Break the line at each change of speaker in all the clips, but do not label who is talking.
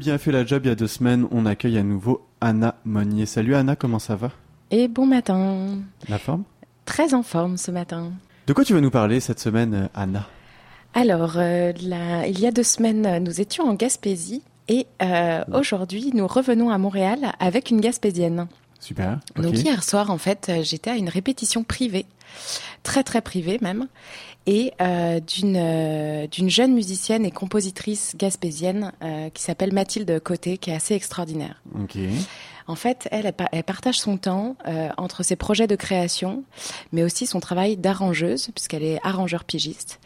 bien fait la job il y a deux semaines, on accueille à nouveau Anna Monnier. Salut Anna, comment ça va?
Et bon matin.
La forme?
Très en forme ce matin.
De quoi tu vas nous parler cette semaine, euh, Anna?
Alors, euh, il y a deux semaines, nous étions en Gaspésie et euh, aujourd'hui, nous revenons à Montréal avec une Gaspésienne.
Super.
Donc hier soir, en fait, euh, j'étais à une répétition privée, très très privée même, et euh, d'une euh, d'une jeune musicienne et compositrice gaspésienne euh, qui s'appelle Mathilde Côté, qui est assez extraordinaire.
Ok.
En fait, elle, elle, pa- elle partage son temps entre ses projets de création, mais aussi son travail d'arrangeuse, puisqu'elle est arrangeur pigiste.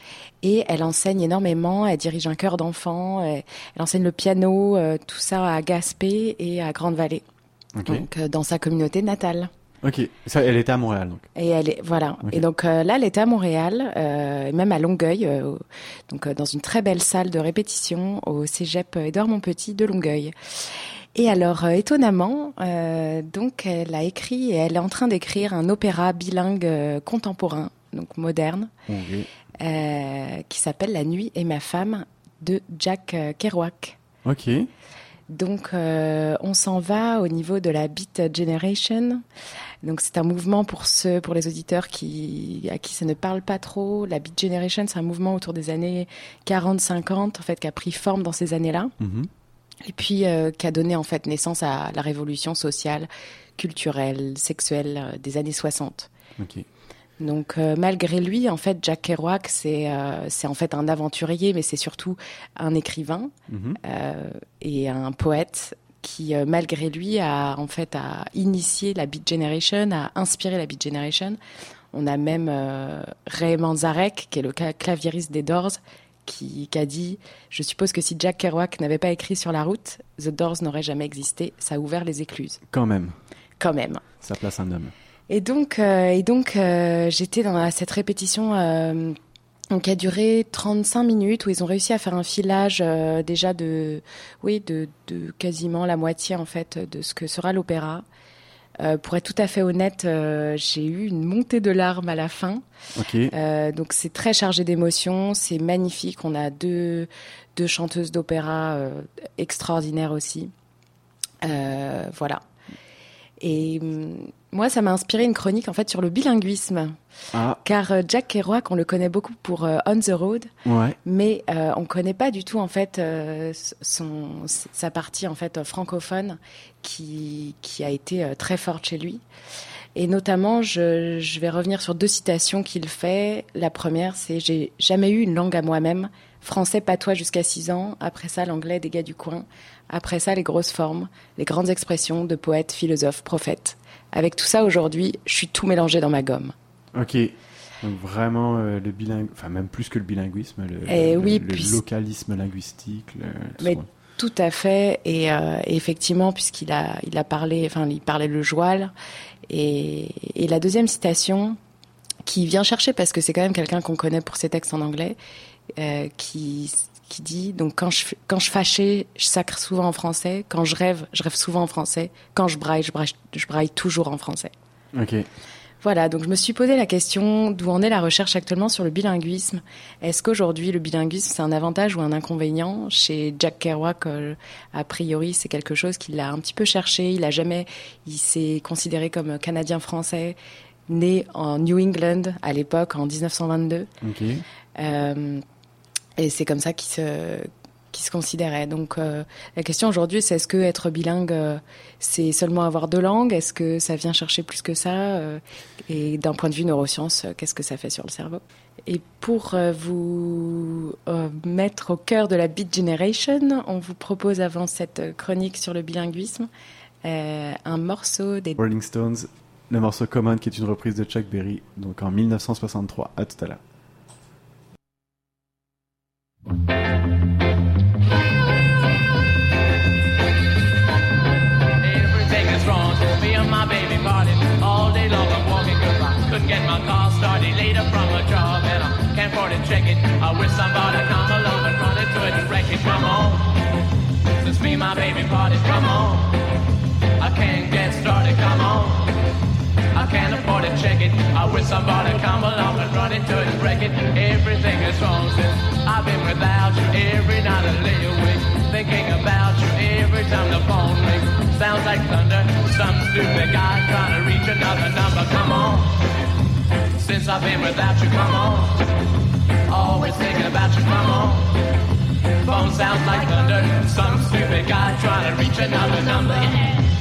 Et elle enseigne énormément, elle dirige un chœur d'enfants, elle enseigne le piano, tout ça à Gaspé et à Grande-Vallée, Donc euh, dans sa communauté natale.
Ok. Ça, elle était à Montréal donc.
Et elle est voilà. Et donc euh, là, elle était à Montréal, euh, même à Longueuil, euh, donc dans une très belle salle de répétition au Cégep Édouard Montpetit de Longueuil. Et alors, étonnamment, donc elle a écrit et elle est en train d'écrire un opéra bilingue contemporain, donc moderne, qui s'appelle La nuit et ma femme de Jack Kerouac.
Ok.
Donc, euh, on s'en va au niveau de la Beat Generation. Donc, c'est un mouvement pour ceux, pour les auditeurs qui, à qui ça ne parle pas trop. La Beat Generation, c'est un mouvement autour des années 40-50, en fait, qui a pris forme dans ces années-là.
Mhm.
Et puis, euh, qui a donné, en fait, naissance à la révolution sociale, culturelle, sexuelle euh, des années 60.
Ok.
Donc euh, malgré lui, en fait, Jack Kerouac, c'est euh, c'est en fait un aventurier, mais c'est surtout un écrivain
Mhm.
euh, et un poète qui, malgré lui, a en fait a initié la Beat Generation, a inspiré la Beat Generation. On a même Ray Manzarek, qui est le claviériste des Doors, qui, qui a dit Je suppose que si Jack Kerouac n'avait pas écrit sur la route, The Doors n'aurait jamais existé. Ça a ouvert les écluses,
Quand même.
quand même.
Ça place un homme.
Et donc, euh, et donc euh, j'étais dans cette répétition euh, qui a duré 35 minutes où ils ont réussi à faire un filage euh, déjà de, oui, de, de quasiment la moitié en fait de ce que sera l'opéra. Pour être tout à fait honnête, j'ai eu une montée de larmes à la fin. Donc c'est très chargé d'émotions, c'est magnifique. On a deux, deux chanteuses d'opéra extraordinaires aussi. Voilà. Et hum, moi, ça m'a inspiré une chronique en fait sur le bilinguisme,
Ah.
car euh, Jack Kerouac, on le connaît beaucoup pour euh, On the Road,
Ouais.
mais euh, on connaît pas du tout en fait son sa partie en fait francophone qui qui a été très forte chez lui. Et notamment, je, je vais revenir sur deux citations qu'il fait. La première, c'est j'ai jamais eu une langue à moi-même. Français patois jusqu'à 6 ans. Après ça, l'anglais des gars du coin. Après ça, les grosses formes, les grandes expressions de poètes, philosophes, prophètes. Avec tout ça, aujourd'hui, je suis tout mélangé dans ma gomme.
Ok. Donc vraiment euh, le bilingue, enfin même plus que le bilinguisme, le,
Eh
le-
oui,
le
puis-
localisme linguistique. tout
Mais. Tout à fait. Et, euh, et effectivement, puisqu'il a, il a parlé, enfin, il parlait le joual. Et, et la deuxième citation, qui vient chercher, parce que c'est quand même quelqu'un qu'on connaît pour ses textes en anglais, euh, qui, qui dit donc quand je, quand je fâchais, je sacre souvent en français. Quand je rêve, je rêve souvent en français. Quand je braille, je braille, je braille toujours en français.
Ok.
Voilà, donc je me suis posé la question d'où en est la recherche actuellement sur le bilinguisme? Est-ce qu'aujourd'hui le bilinguisme c'est un avantage ou un inconvénient? Chez Jack Kerouac, euh, a priori c'est quelque chose qu'il a un petit peu cherché. Il a jamais, il s'est considéré comme canadien français, né en New England à l'époque en 1922.
Ok.
Euh, et c'est comme ça qu'il se, qu'il se considérait. Donc euh, la question aujourd'hui, c'est est-ce que être bilingue, euh, c'est seulement avoir deux langues? Est-ce que ça vient chercher plus que ça Euh, Et d'un point de vue neurosciences, qu'est-ce que ça fait sur le cerveau? Et pour vous mettre au cœur de la Beat Generation, on vous propose avant cette chronique sur le bilinguisme un morceau des
Rolling Stones, le morceau Common qui est une reprise de Chuck Berry, donc en 1963. À tout à l'heure.
Everything is wrong. Me and my baby party all day long. I'm walking goodbye. Couldn't get my car started later from a job and I can't afford to check it. I wish somebody come along and run into it and wreck it. Come on, since me and my baby party, come on. I can't get started. Come on. I can't afford to check it. I wish somebody come along and run into it and wreck it. Everything is wrong since Time the phone rings, sounds like thunder. Some stupid guy trying to reach another number. Come on, since I've been without you, come on. Always thinking about you, come on. Phone sounds like thunder. Some stupid guy trying to reach another number. If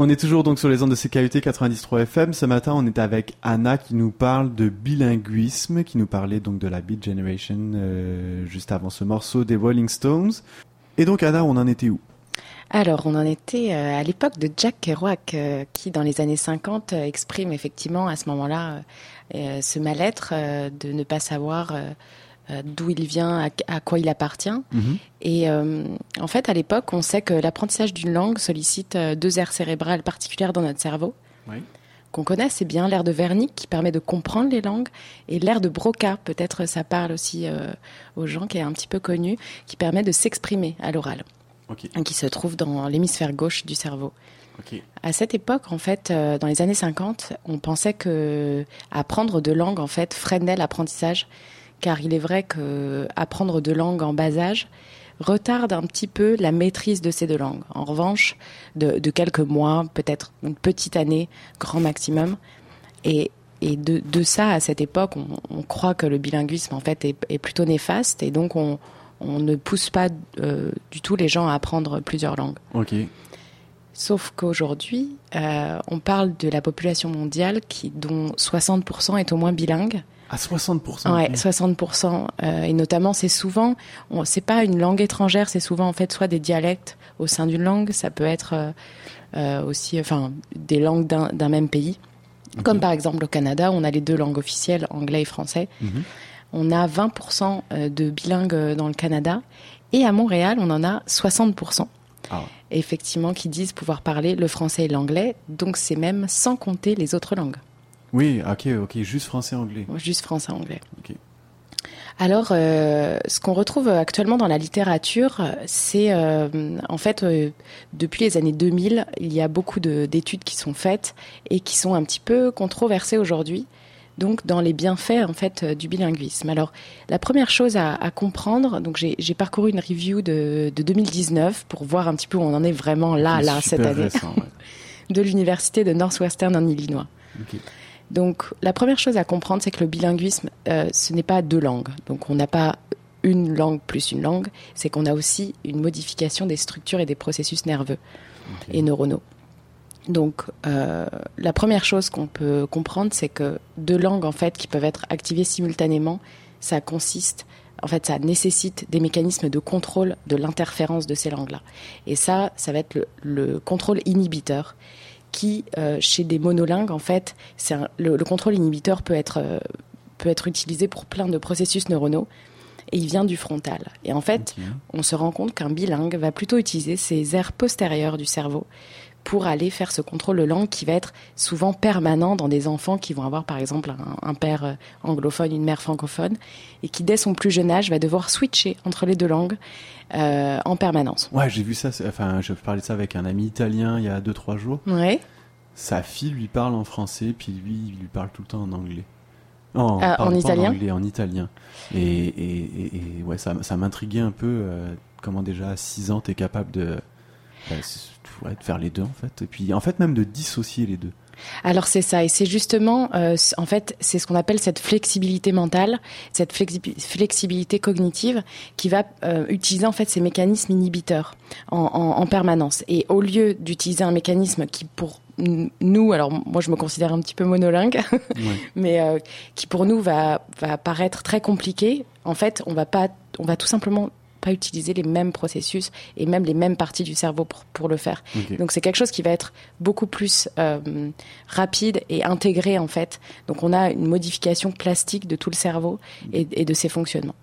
On
est toujours donc sur les ondes de CKUT 93 FM. Ce matin, on est avec Anna qui nous parle de bilinguisme, qui nous parlait donc de la Beat Generation euh, juste avant ce morceau des Rolling Stones. Et donc Anna, on en était où?
Alors, on en était euh, à l'époque de Jack Kerouac, euh, qui dans les années 50 euh, exprime effectivement à ce moment-là ce mal-être de ne pas savoir d'où il vient, à, à quoi il appartient. Et euh, en fait, à l'époque, on sait que l'apprentissage d'une langue sollicite euh, deux aires cérébrales particulières dans notre cerveau.
Oui.
qu'on connaît, c'est bien l'air de Wernicke qui permet de comprendre les langues et l'air de Broca, peut-être ça parle aussi euh, aux gens, qui est un petit peu connu, qui permet de s'exprimer à l'oral, qui se trouve dans l'hémisphère gauche du cerveau. À cette époque, en fait, euh, dans les années 50, on pensait que apprendre de langues, en fait, freinait l'apprentissage, car il est vrai que apprendre de langues en bas âge retarde un petit peu la maîtrise de ces deux langues. En revanche, de, de quelques mois, peut-être une petite année, grand maximum. Et, et de, de ça, à cette époque, on, on croit que le bilinguisme, en fait, est, est plutôt néfaste, et donc on, on ne pousse pas euh, du tout les gens à apprendre plusieurs langues.
Ok.
Sauf qu'aujourd'hui, euh, on parle de la population mondiale qui, dont 60% est au moins bilingue.
À 60%.
Ouais,
ok.
60%. euh, et notamment, c'est souvent, c'est pas une langue étrangère, c'est souvent en fait soit des dialectes au sein d'une langue, ça peut être euh, euh, aussi, enfin, des langues d'un même pays. Comme par exemple au Canada, on a les deux langues officielles, anglais et français.
Mhm.
On a 20% de bilingues dans le Canada. Et à Montréal, on en a 60%
Ah.
effectivement qui disent pouvoir parler le français et l'anglais. Donc c'est même sans compter les autres langues,
Oui, ok, ok, juste français-anglais.
juste français anglais.
Ok.
Alors, euh, ce qu'on retrouve actuellement dans la littérature, c'est euh, en fait euh, depuis les années 2000, il y a beaucoup de- d'études qui sont faites et qui sont un petit peu controversées aujourd'hui. Donc, dans les bienfaits en fait du bilinguisme. Alors, la première chose à, à comprendre, donc j'ai parcouru une review de, de 2019 pour voir un petit peu où on en est vraiment là, là cette année,
récent, ouais.
de l'université de Northwestern en Illinois. Donc, la première chose à comprendre, c'est que le bilinguisme, euh, ce n'est pas deux langues. Donc, on n'a pas une langue plus une langue, c'est qu'on a aussi une modification des structures et des processus nerveux et neuronaux. Donc, euh, la première chose qu'on peut comprendre, c'est que deux langues, en fait, qui peuvent être activées simultanément, ça consiste, en fait, ça nécessite des mécanismes de contrôle de l'interférence de ces langues-là. Et ça, ça va être le, le contrôle inhibiteur, qui, euh, chez des monolingues, en fait, un- le, le contrôle inhibiteur peut être, euh, peut être utilisé pour plein de processus neuronaux, et il vient du frontal. Et en fait, on se rend compte qu'un bilingue va plutôt utiliser ses aires postérieures du cerveau pour aller faire ce contrôle de langue qui va être souvent permanent dans des enfants qui vont avoir par exemple un, un père euh, anglophone, une mère francophone, et qui dès son plus jeune âge va devoir switcher entre les deux langues euh, en permanence.
Ouais, j'ai vu ça. Enfin, je parlais de ça avec un ami italien il y a 2-3 jours.
Ouais.
Sa fille lui parle en français, puis lui, il lui parle tout le temps en anglais. Oh,
Ah, en italien
anglais, en italien. Et, et, et- et ouais, ça, ça m'intriguait un peu euh, comment déjà à 6 ans t'es capable de, ouais, de faire les deux en fait. Et puis en fait même de dissocier les deux.
Alors c'est ça, et c'est justement, euh, en fait, c'est ce qu'on appelle cette flexibilité mentale, cette flexi- flexibilité cognitive, qui va euh, utiliser en fait ces mécanismes inhibiteurs en, en- en permanence. Et au lieu d'utiliser un mécanisme qui pour nous, alors moi je me considère un petit peu monolingue,
Ouais.
mais euh, qui pour nous va, va paraître très compliqué. En fait, on va pas, on va tout simplement pas utiliser les mêmes processus et même les mêmes parties du cerveau pour, pour le faire. Donc c'est quelque chose qui va être beaucoup plus euh, rapide et intégré en fait. Donc on a une modification plastique de tout le cerveau et, et de ses fonctionnements.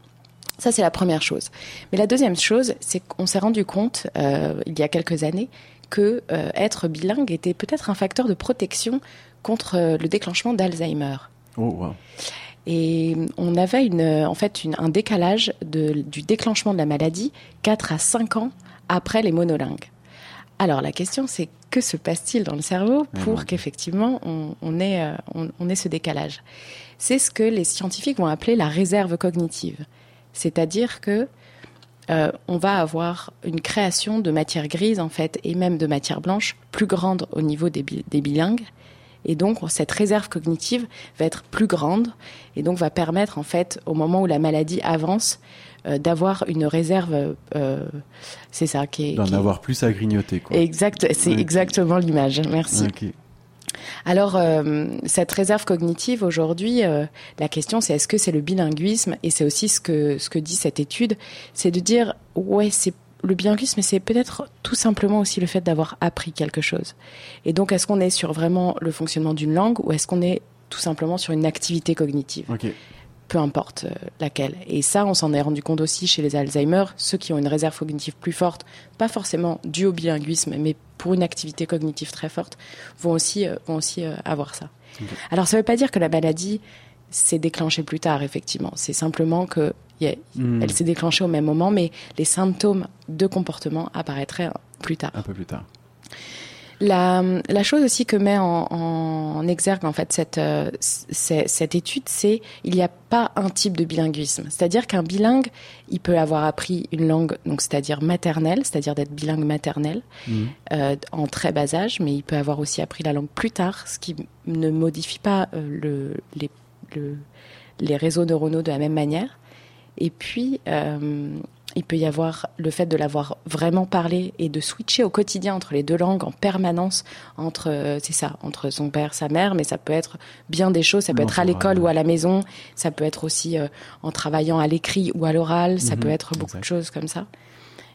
Ça c'est la première chose. Mais la deuxième chose, c'est qu'on s'est rendu compte euh, il y a quelques années que euh, être bilingue était peut-être un facteur de protection contre le déclenchement d'Alzheimer.
Oh wow.
Et on avait une, euh, en fait une- un décalage de- du déclenchement de la maladie 4 à 5 ans après les monolingues. Alors la question c'est que se passe-t-il dans le cerveau
Ah,
pour qu'effectivement on, on ait, euh, on, on ait ce décalage? C'est ce que les scientifiques vont appeler la réserve cognitive. C'est-à-dire que euh, on va avoir une création de matière grise en fait et même de matière blanche plus grande au niveau des, bi- des bilingues et donc cette réserve cognitive va être plus grande et donc va permettre en fait au moment où la maladie avance euh, d'avoir une réserve euh, c'est ça qui est,
D'en
est-
avoir plus à grignoter quoi.
exact c'est exactement l'image. Merci. Alors, euh, cette réserve cognitive aujourd'hui, euh, la question c'est est-ce que c'est le bilinguisme Et c'est aussi ce que ce que dit cette étude, c'est de dire ouais c'est le bilinguisme, c'est peut-être tout simplement aussi le fait d'avoir appris quelque chose. Et donc, est-ce qu'on est sur vraiment le fonctionnement d'une langue ou est-ce qu'on est tout simplement sur une activité cognitive peu importe euh, laquelle. Et ça, on s'en est rendu compte aussi chez les Alzheimer, ceux qui ont une réserve cognitive plus forte, pas forcément due au bilinguisme, mais pour une activité cognitive très forte, vont aussi, euh, vont aussi euh, avoir ça. Alors, ça ne veut pas dire que la maladie s'est déclenchée plus tard, effectivement. C'est simplement que
Hmm.
elle s'est déclenchée au même moment, mais les symptômes de comportement apparaîtraient plus tard.
Un peu plus tard.
La, la chose aussi que met en, en exergue en fait cette, euh, cette étude, c'est il n'y a pas un type de bilinguisme. C'est-à-dire qu'un bilingue, il peut avoir appris une langue, donc c'est-à-dire maternelle, c'est-à-dire d'être bilingue maternelle
Mhm.
euh, en très bas âge, mais il peut avoir aussi appris la langue plus tard, ce qui ne modifie pas euh, le, les, le- les réseaux neuronaux de la même manière. Et puis, euh, il peut y avoir le fait de l'avoir vraiment parlé et de switcher au quotidien entre les deux langues en permanence, entre, euh, c'est ça, entre son père, sa mère, mais ça peut être bien des choses, ça peut
Non,
être à l'école ou à la maison, ça peut être aussi euh, en travaillant à l'écrit ou à l'oral, ça
Mhm,
peut être beaucoup
exact.
de choses comme ça.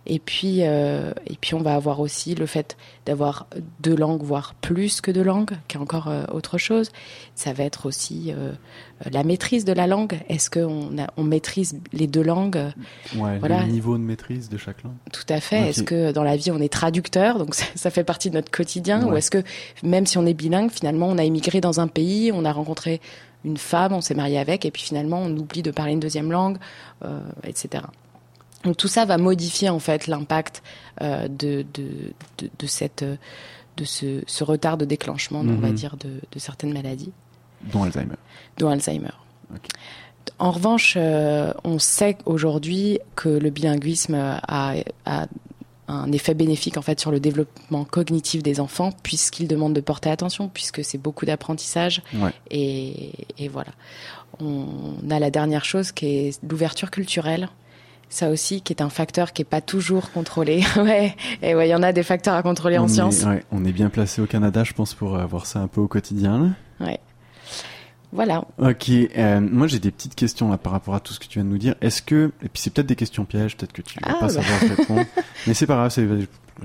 Et puis, euh, et puis on va avoir aussi le fait d'avoir deux langues, voire plus que deux langues, qui est encore euh, autre chose. Ça va être aussi euh, la maîtrise de la langue. Est-ce qu'on on maîtrise les deux langues?
Ouais.
Voilà.
Le niveau de maîtrise de chaque langue.
Tout à fait. Est-ce que dans la vie on est traducteur, donc ça, ça fait partie de notre quotidien, ou est-ce que même si on est bilingue, finalement on a immigré dans un pays, on a rencontré une femme, on s'est marié avec, et puis finalement on oublie de parler une deuxième langue, etc. Donc tout ça va modifier en fait l'impact euh, de, de, de, de cette de ce, ce retard de déclenchement, on va
Mhm.
dire, de, de certaines maladies,
Dont Alzheimer.
dont Alzheimer. En revanche, euh, on sait aujourd'hui que le bilinguisme a, a un effet bénéfique en fait sur le développement cognitif des enfants puisqu'il demande de porter attention puisque c'est beaucoup d'apprentissage
Ouais.
et, et voilà. On a la dernière chose qui est l'ouverture culturelle. Ça aussi, qui est un facteur qui est pas toujours contrôlé. ouais, et ouais, il y en a des facteurs à contrôler en
on
sciences.
Est, ouais, on est bien placé au Canada, je pense, pour avoir ça un peu au quotidien. là.
Ouais. Voilà.
Ok, euh, moi j'ai des petites questions là par rapport à tout ce que tu viens de nous dire. Est-ce que, et puis c'est peut-être des questions pièges, peut-être que tu vas
Ah,
pas
bah.
savoir répondre, mais c'est pas grave, c'est,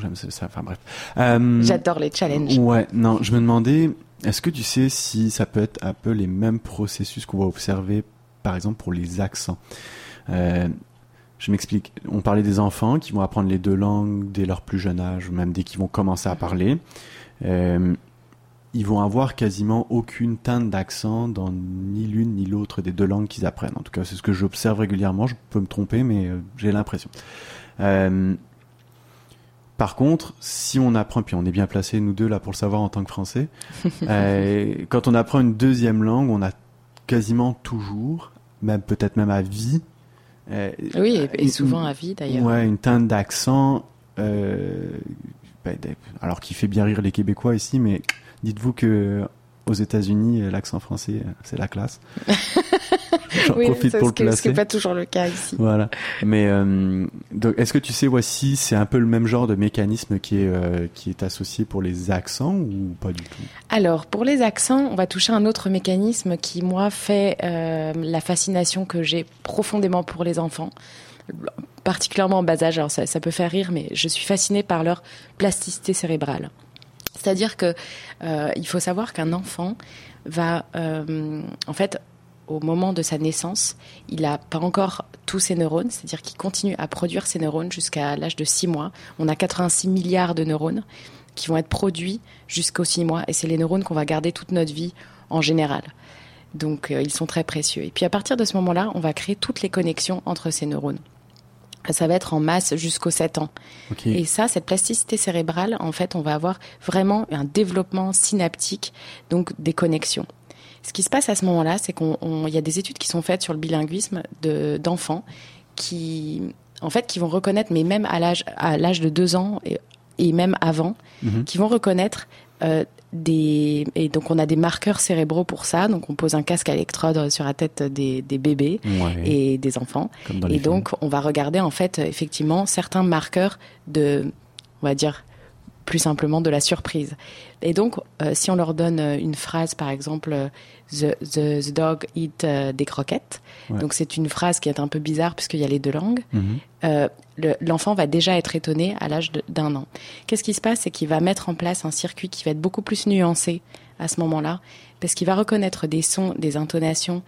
j'aime ça, enfin bref. Euh,
J'adore les challenges.
Ouais, non, je me demandais, est-ce que tu sais si ça peut être un peu les mêmes processus qu'on va observer, par exemple, pour les accents? Euh, Je m'explique. On parlait des enfants qui vont apprendre les deux langues dès leur plus jeune âge, ou même dès qu'ils vont commencer à parler. Euh, ils vont avoir quasiment aucune teinte d'accent dans ni l'une ni l'autre des deux langues qu'ils apprennent. En tout cas, c'est ce que j'observe régulièrement. Je peux me tromper, mais euh, j'ai l'impression. Euh, par contre, si on apprend, puis on est bien placé nous deux là pour le savoir en tant que Français, euh, quand on apprend une deuxième langue, on a quasiment toujours, même peut-être même à vie.
Euh, oui, et, et souvent
une-
à vie d'ailleurs.
Ouais, une teinte d'accent. euh, ben, des- alors qui fait bien rire les Québécois ici, mais dites-vous que aux États-Unis, euh, l'accent français, euh, c'est la classe. J'en
Oui,
profite pour le
que- ce qui
placer.
n'est pas toujours le cas ici.
Voilà. Mais euh, est-ce que tu sais, voici, c'est un peu le même genre de mécanisme qui est euh, qui est associé pour les accents ou pas du tout?
Alors, pour les accents, on va toucher un autre mécanisme qui, moi, fait euh, la fascination que j'ai profondément pour les enfants, particulièrement en bas âge. Alors, ça, ça peut faire rire, mais je suis fascinée par leur plasticité cérébrale. C'est-à-dire que euh, il faut savoir qu'un enfant va, euh, en fait, au moment de sa naissance, il n'a pas encore tous ses neurones, c'est-à-dire qu'il continue à produire ses neurones jusqu'à l'âge de 6 mois. On a 86 milliards de neurones qui vont être produits jusqu'aux 6 mois, et c'est les neurones qu'on va garder toute notre vie en général. Donc euh, ils sont très précieux. Et puis à partir de ce moment-là, on va créer toutes les connexions entre ces neurones. Ça va être en masse jusqu'aux 7 ans. Et ça, cette plasticité cérébrale, en fait, on va avoir vraiment un développement synaptique, donc des connexions. Ce qui se passe à ce moment-là, c'est qu'on, on- il y a des études qui sont faites sur le bilinguisme de, d'enfants qui, en fait, qui vont reconnaître, mais même à l'âge, à l'âge de 2 ans et, et même avant,
Mhm.
qui vont reconnaître euh, des et donc on a des marqueurs cérébraux pour ça. Donc on pose un casque à électrode sur la tête des, des bébés
Ouais,
et des enfants. Et
films.
donc, on va regarder en fait effectivement certains marqueurs de, on va dire plus simplement de la surprise. Et donc, euh, si on leur donne euh, une phrase, par exemple, euh, the, the, the dog eat euh, des croquettes.
Ouais.
Donc c'est une phrase qui est un peu bizarre puisqu'il y a les deux langues.
Mhm.
Euh, le- l'enfant va déjà être étonné à l'âge d'un an. Qu'est-ce qui se passe? C'est qu'il va mettre en place un circuit qui va être beaucoup plus nuancé à ce moment-là, parce qu'il va reconnaître des sons, des intonations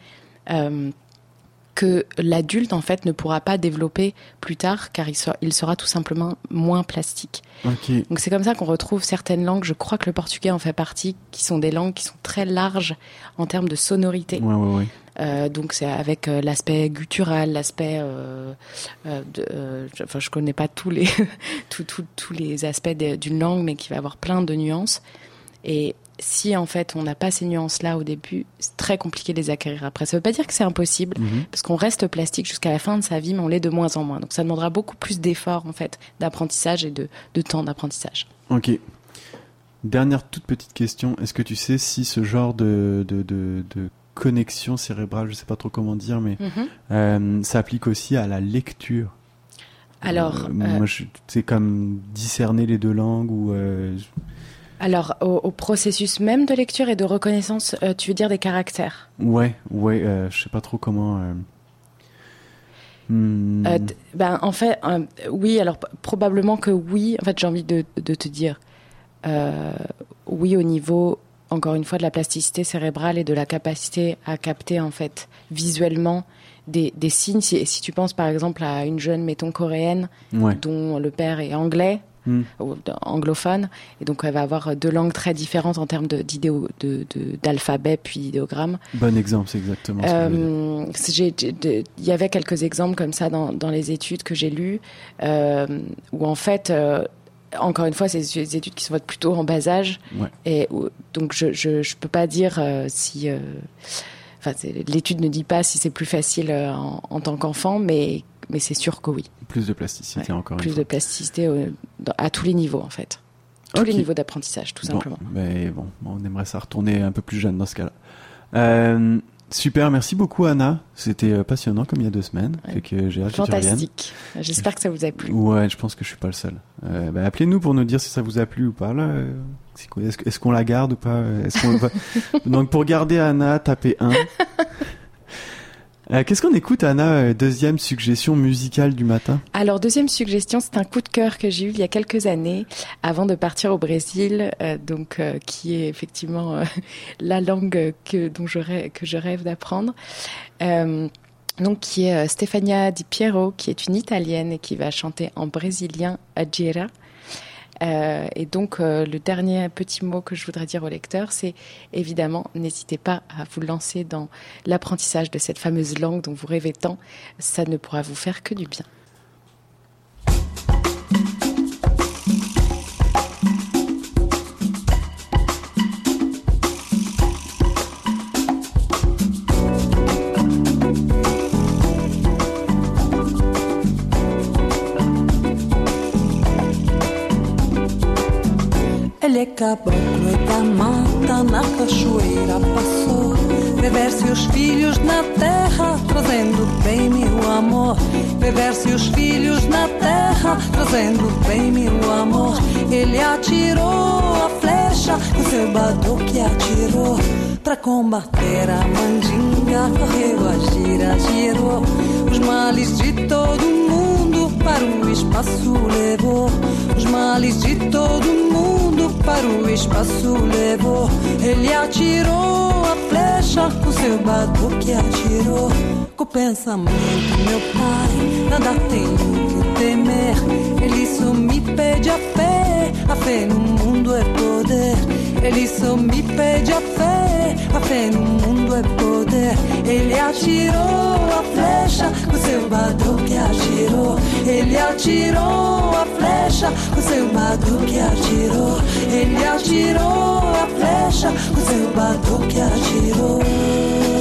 que l'adulte en fait ne pourra pas développer plus tard, car il sera, il sera tout simplement moins plastique. Donc c'est comme ça qu'on retrouve certaines langues. Je crois que le portugais en fait partie, qui sont des langues qui sont très larges en termes de sonorité.
Ouais, ouais, ouais.
Euh, donc c'est avec euh, l'aspect guttural, l'aspect, euh, euh, enfin je connais pas tous les tous tous tous les aspects d'une langue, mais qui va avoir plein de nuances. Et si en fait on n'a pas ces nuances là au début, c'est très compliqué de les acquérir après. Ça veut pas dire que c'est impossible,
Mhm.
parce qu'on reste plastique jusqu'à la fin de sa vie, mais on l'est de moins en moins. Donc ça demandera beaucoup plus d'efforts en fait d'apprentissage et de, de temps d'apprentissage.
Ok. Dernière toute petite question. Est-ce que tu sais si ce genre de, de, de, de connexion cérébrale, je sais pas trop comment dire, mais euh, s'applique aussi à la lecture?
Alors,
Euh,
euh,
moi, c'est comme discerner les deux langues ou.
Alors au, au processus même de lecture et de reconnaissance, euh, tu veux dire des caractères?
Ouais, ouais, euh, je sais pas trop comment. euh, hmm,
Euh, ben, en fait, oui, alors probablement que oui. En fait, j'ai envie de, de te dire oui au niveau, encore une fois, de la plasticité cérébrale et de la capacité à capter, en fait, visuellement des, des signes. Si, si tu penses, par exemple, à une jeune, mettons, coréenne,
ouais.
dont le père est anglais, D- anglophone, et donc elle va avoir deux langues très différentes en termes de- d'idéo- de- de- d'alphabet puis d'idéogrammes.
Bon exemple, c'est exactement.
Euh, Il y avait quelques exemples comme ça dans, dans les études que j'ai lues, euh, où en fait, euh, encore une fois, c'est des études qui sont plutôt en bas âge,
Ouais.
et donc je, je peux pas dire euh, si, euh, l'étude ne dit pas si c'est plus facile euh, en, en tant qu'enfant, mais mais c'est sûr que oui,
Plus de plasticité
Ouais,
encore
plus
une
de
fois.
plasticité euh, dans- à tous les niveaux en fait, tous les niveaux d'apprentissage tout
Bon,
simplement.
mais bon, on aimerait ça retourner un peu plus jeune dans ce cas-là. Euh, super, merci beaucoup Anna. C'était euh, passionnant comme il y a deux semaines.
Ouais.
Fait que j'ai hâte.
Fantastique. J'espère que ça vous a plu.
Ouais, je pense que je suis pas le seul. Euh, bah, appelez-nous pour nous dire si ça vous a plu ou pas. Là, euh, est-ce, qu'on la garde ou pas? Est-ce qu'on va- Donc pour garder Anna, tapez 1. Euh, qu'est-ce qu'on écoute Anna euh, Deuxième suggestion musicale du matin?
Alors, deuxième suggestion, c'est un coup de cœur que j'ai eu il y a quelques années, avant de partir au Brésil, euh, donc qui est effectivement la langue que dont je rêve, que je rêve d'apprendre. Donc, qui est Stefania Di Piero, qui est une italienne et qui va chanter en brésilien Adjera. Euh, et donc, euh, le dernier petit mot que je voudrais dire au lecteur, c'est évidemment, n'hésitez pas à vous lancer dans l'apprentissage de cette fameuse langue dont vous rêvez tant. Ça ne pourra vous faire que du bien.
Ele é caboclo e da mata na cachoeira passou. Beber-se os filhos na terra, trazendo bem meu amor. Beber-se os filhos na terra, trazendo bem meu amor. Ele atirou a flecha, o seu baduque atirou. Pra combater a mandinga, correu a gira, girou. Os males de todo mundo para o espaço levou. Os males de todo mundo para o espaço levou. Ele atirou a flecha, o seu batuque atirou. Com o pensamento, meu pai, nada tenho que temer. Ele só me pede a fé, a fé no mundo é poder. Ele só me pede a fé, a fé no mundo é poder. Ele atirou a flecha, o seu batuque atirou. Ele atirou a flecha, o seu batuque atirou. Ele atirou a flecha, o seu batuque atirou.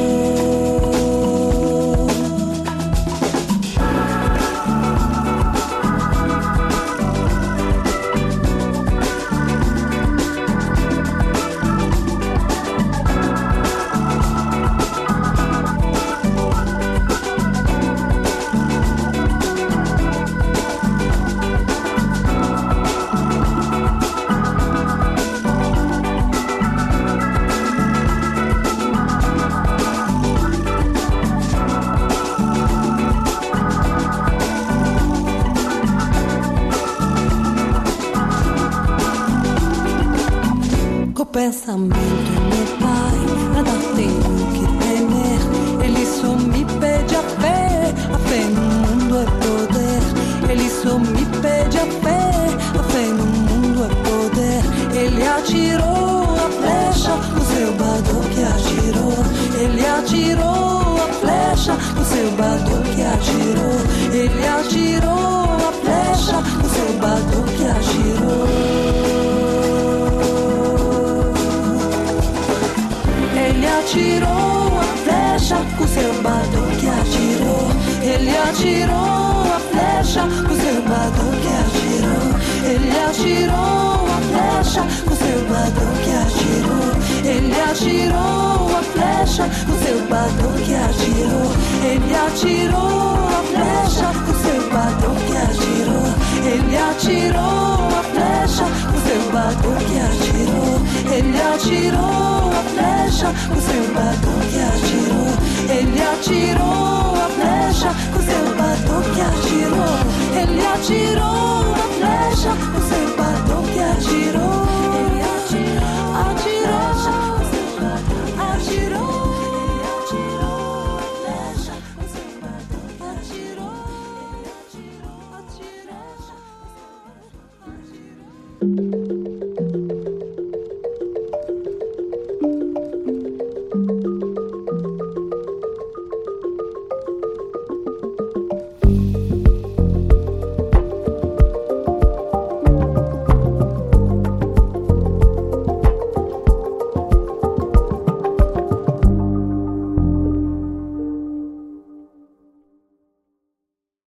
Ele atirou a flecha, o seu baduque atirou. atirou a flecha com seu batuque atirou. Ele atirou a flecha com seu batuque atirou. Ele atirou a flecha com seu batuque atirou. Ele atirou a flecha com seu batuque atirou. Ele atirou a flecha com seu batuque atirou. Ele atirou a flecha com seu batuque atirou. Ele atirou a flecha com seu batuque atirou. Ele atirou a flecha com seu batuque atirou.